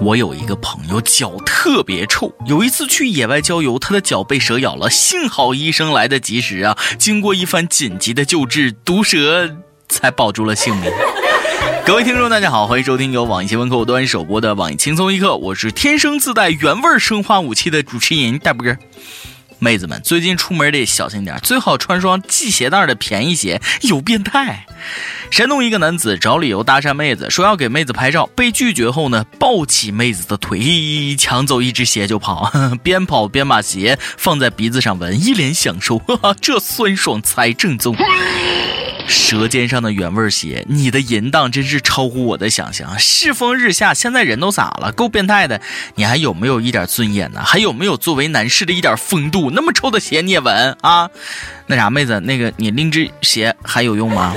我有一个朋友脚特别臭，有一次去野外郊游，他的脚被蛇咬了，幸好医生来得及时啊！经过一番紧急的救治，毒蛇才保住了性命。各位听众，大家好，欢迎收听由网易新闻客户端首播的网易轻松一刻，我是天生自带原味生化武器的主持人大波哥。妹子们，最近出门得小心点，最好穿双系鞋带的便宜鞋，有变态。山东一个男子找理由搭讪妹子，说要给妹子拍照，被拒绝后呢，抱起妹子的腿，抢走一只鞋就跑，边跑边把鞋放在鼻子上闻，一脸享受，哈哈，这酸爽才正宗。舌尖上的原味鞋，你的淫荡真是超乎我的想象。世风日下，现在人都咋了？够变态的！你还有没有一点尊严呢？还有没有作为男士的一点风度？那么臭的鞋你也闻啊？那啥，妹子，那个你拎只鞋还有用吗？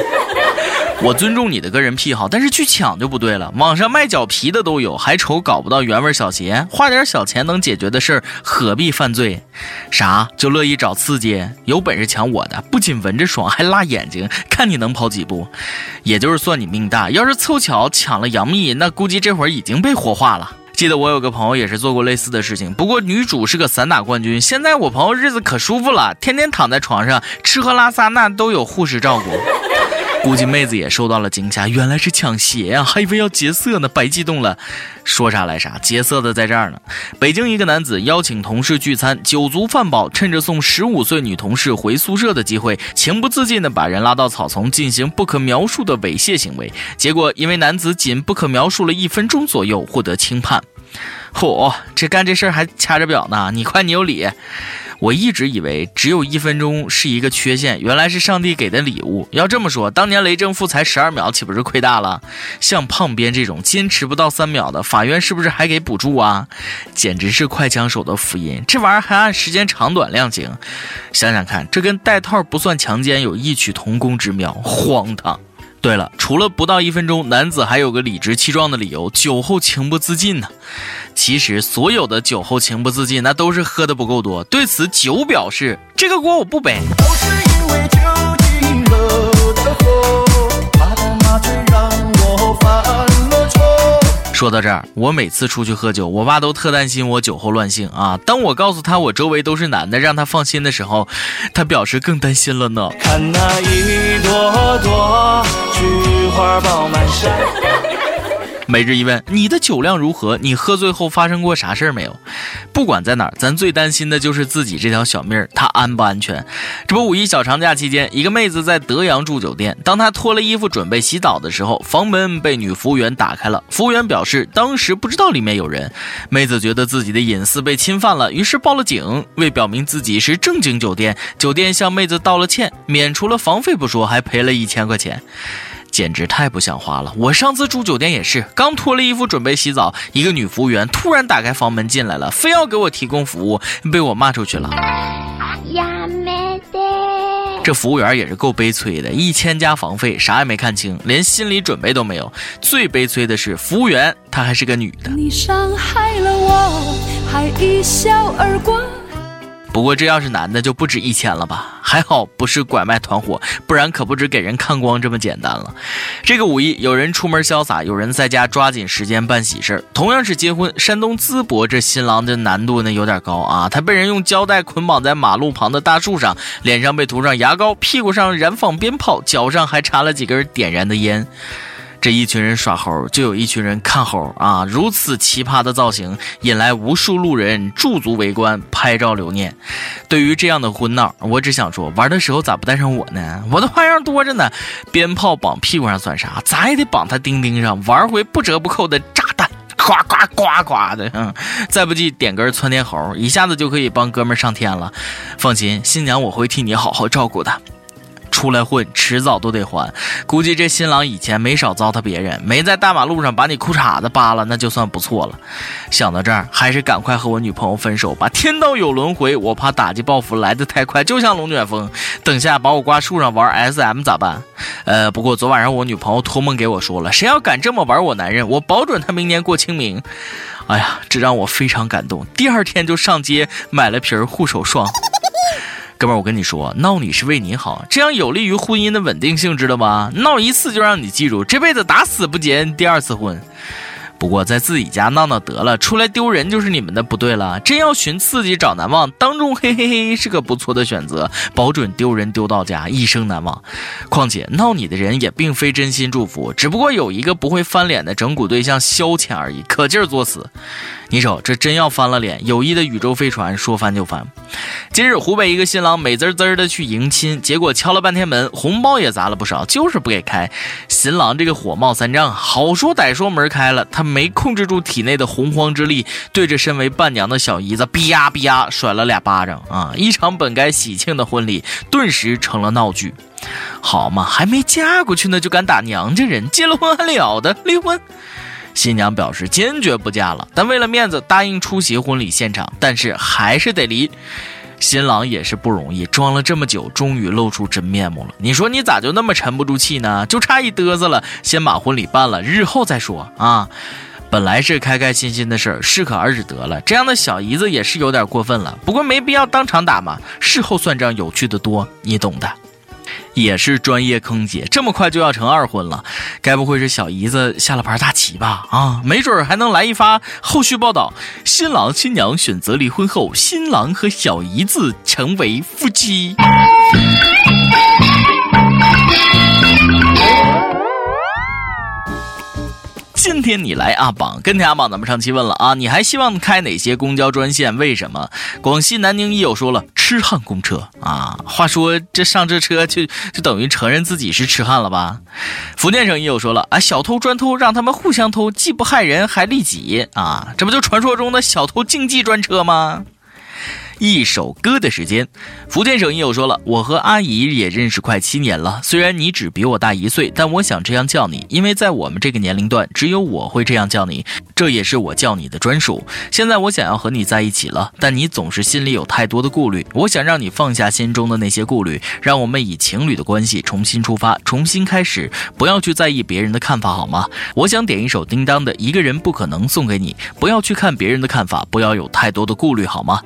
我尊重你的个人癖好，但是去抢就不对了。网上卖脚皮的都有，还愁搞不到原味小鞋？花点小钱能解决的事儿，何必犯罪？啥？就乐意找刺激？有本事抢我的，不仅闻着爽，还辣眼睛，看你能跑几步？也就是算你命大，要是凑巧抢了杨幂，那估计这会儿已经被火化了。记得我有个朋友也是做过类似的事情，不过女主是个散打冠军。现在我朋友日子可舒服了，天天躺在床上吃喝拉撒那都有护士照顾。估计妹子也受到了惊吓，原来是抢鞋呀，还以为要劫色呢，白激动了。说啥来啥，劫色的在这儿呢。北京一个男子邀请同事聚餐，酒足饭饱，趁着送十五岁女同事回宿舍的机会，情不自禁的把人拉到草丛进行不可描述的猥亵行为。结果因为男子仅不可描述了一分钟左右，获得轻判。嚯，这干这事儿还掐着表呢，你快你有理。我一直以为只有一分钟是一个缺陷，原来是上帝给的礼物。要这么说，当年雷正富才十二秒，岂不是亏大了？像胖编这种坚持不到三秒的，法院是不是还给补助啊？简直是快枪手的福音，这玩意儿还按时间长短量刑。想想看，这跟戴套不算强奸有异曲同工之妙，荒唐。对了，除了不到一分钟，男子还有个理直气壮的理由：酒后情不自禁呢。其实所有的酒后情不自禁，那都是喝的不够多。对此，酒表示这个锅我不背。说到这儿，我每次出去喝酒，我爸都特担心我酒后乱性啊。当我告诉他我周围都是男的，让他放心的时候，他表示更担心了呢。看那一朵朵菊花爆满山。每日一问：你的酒量如何？你喝醉后发生过啥事儿没有？不管在哪儿，咱最担心的就是自己这条小命儿，它安不安全？这不，五一小长假期间，一个妹子在德阳住酒店，当她脱了衣服准备洗澡的时候，房门被女服务员打开了。服务员表示，当时不知道里面有人。妹子觉得自己的隐私被侵犯了，于是报了警。为表明自己是正经酒店，酒店向妹子道了歉，免除了房费不说，还赔了一千块钱。简直太不像话了！我上次住酒店也是，刚脱了衣服准备洗澡，一个女服务员突然打开房门进来了，非要给我提供服务，被我骂出去了。这服务员也是够悲催的，一千加房费，啥也没看清，连心理准备都没有。最悲催的是，服务员她还是个女的。你伤害了我，还一笑而过。不过这要是男的就不止一千了吧？还好不是拐卖团伙，不然可不止给人看光这么简单了。这个五一有人出门潇洒，有人在家抓紧时间办喜事儿同样是结婚，山东淄博这新郎的难度呢有点高啊！他被人用胶带捆绑在马路旁的大树上，脸上被涂上牙膏，屁股上燃放鞭炮，脚上还插了几根点燃的烟。这一群人耍猴，就有一群人看猴啊！如此奇葩的造型，引来无数路人驻足围观、拍照留念。对于这样的婚闹，我只想说，玩的时候咋不带上我呢？我的花样多着呢！鞭炮绑屁股上算啥？咋也得绑他钉钉上，玩回不折不扣的炸弹，呱呱呱呱的。嗯，再不济点根窜天猴，一下子就可以帮哥们上天了。放心，新娘我会替你好好照顾的。出来混，迟早都得还。估计这新郎以前没少糟蹋别人，没在大马路上把你裤衩子扒了，那就算不错了。想到这儿，还是赶快和我女朋友分手吧。天道有轮回，我怕打击报复来得太快，就像龙卷风。等下把我挂树上玩 SM 咋办？呃，不过昨晚上我女朋友托梦给我说了，谁要敢这么玩我男人，我保准他明年过清明。哎呀，这让我非常感动。第二天就上街买了瓶护手霜。哥们，我跟你说，闹你是为你好，这样有利于婚姻的稳定性，知道吗？闹一次就让你记住，这辈子打死不结第二次婚。不过在自己家闹闹得了，出来丢人就是你们的不对了。真要寻刺激找难忘，当众嘿嘿嘿是个不错的选择，保准丢人丢到家，一生难忘。况且闹你的人也并非真心祝福，只不过有一个不会翻脸的整蛊对象消遣而已，可劲儿作死。你瞅，这真要翻了脸，友谊的宇宙飞船说翻就翻。今日湖北一个新郎美滋滋的去迎亲，结果敲了半天门，红包也砸了不少，就是不给开。新郎这个火冒三丈，好说歹说门开了，他没控制住体内的洪荒之力，对着身为伴娘的小姨子吧吧甩了俩巴掌啊！一场本该喜庆的婚礼，顿时成了闹剧。好嘛，还没嫁过去呢，就敢打娘家人，结了婚还了得？离婚！新娘表示坚决不嫁了，但为了面子答应出席婚礼现场，但是还是得离。新郎也是不容易，装了这么久，终于露出真面目了。你说你咋就那么沉不住气呢？就差一嘚瑟了，先把婚礼办了，日后再说啊。本来是开开心心的事儿，适可而止得了。这样的小姨子也是有点过分了，不过没必要当场打嘛，事后算账有趣的多，你懂的。也是专业坑姐，这么快就要成二婚了，该不会是小姨子下了盘大棋吧？啊，没准还能来一发后续报道：新郎新娘选择离婚后，新郎和小姨子成为夫妻。今天你来阿榜，跟天阿榜，咱们上期问了啊，你还希望开哪些公交专线？为什么？广西南宁一友说了，痴汉公车啊。话说这上这车就就等于承认自己是痴汉了吧？福建省一友说了啊，小偷专偷，让他们互相偷，既不害人还利己啊，这不就传说中的小偷竞技专车吗？一首歌的时间，福建省也有说了，我和阿姨也认识快七年了。虽然你只比我大一岁，但我想这样叫你，因为在我们这个年龄段，只有我会这样叫你，这也是我叫你的专属。现在我想要和你在一起了，但你总是心里有太多的顾虑。我想让你放下心中的那些顾虑，让我们以情侣的关系重新出发，重新开始，不要去在意别人的看法，好吗？我想点一首叮当的《一个人不可能》送给你，不要去看别人的看法，不要有太多的顾虑，好吗？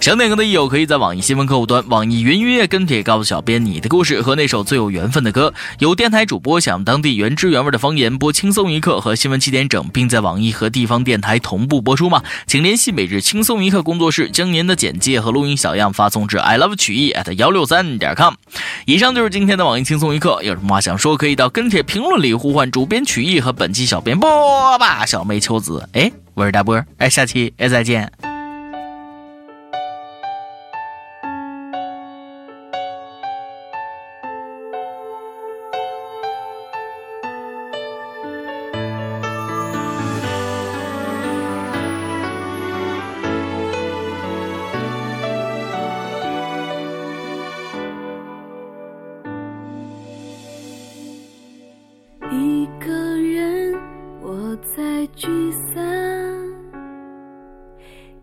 想点歌的益友可以在网易新闻客户端、网易云音乐跟帖告诉小编你的故事和那首最有缘分的歌。有电台主播想当地原汁原味的方言播《轻松一刻》和新闻七点整，并在网易和地方电台同步播出吗？请联系每日轻松一刻工作室，将您的简介和录音小样发送至 i love 曲艺 at 幺六三点 com。以上就是今天的网易轻松一刻，有什么话想说，可以到跟帖评论里呼唤主编曲艺和本期小编波吧小妹秋子。哎，我是大波，哎，下期哎再见。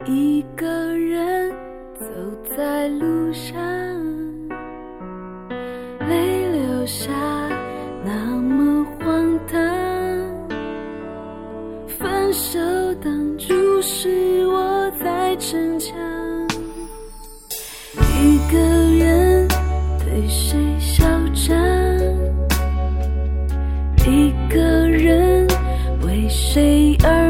一个人走在路上，泪流下那么荒唐。分手当初是我在逞强，一个人对谁嚣张，一个人为谁而。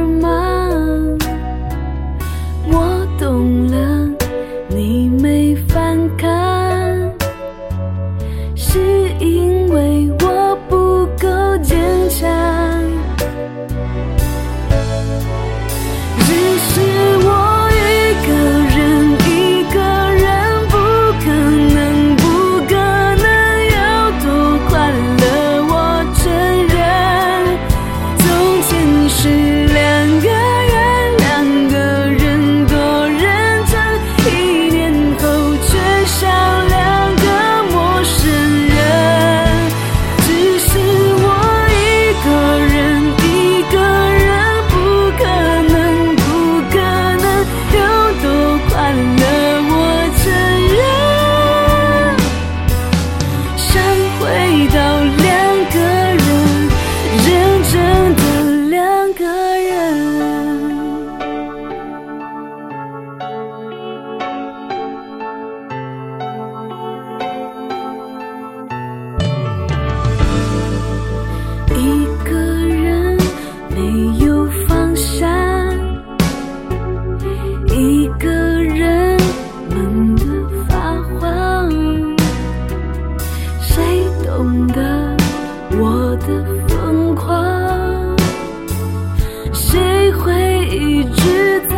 一直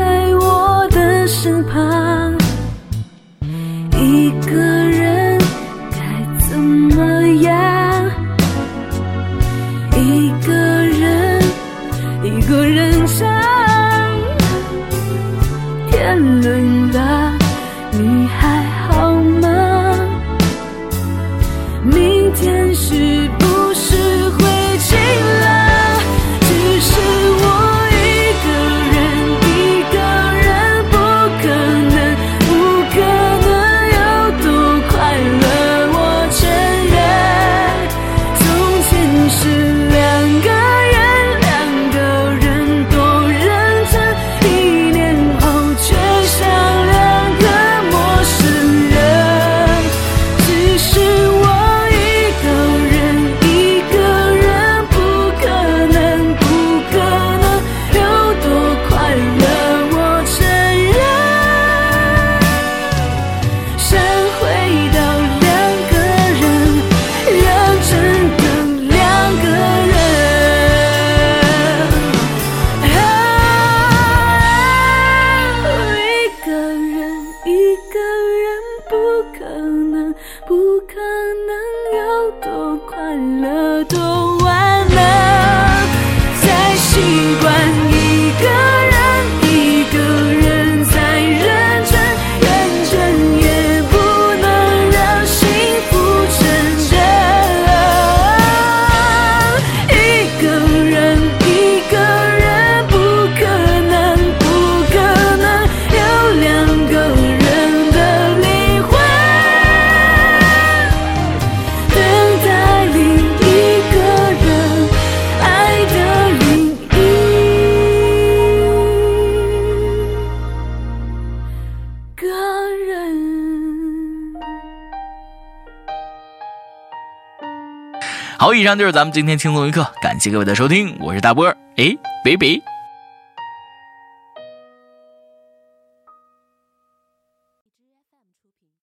以上就是咱们今天轻松一刻，感谢各位的收听。我是大波儿，哎，北北。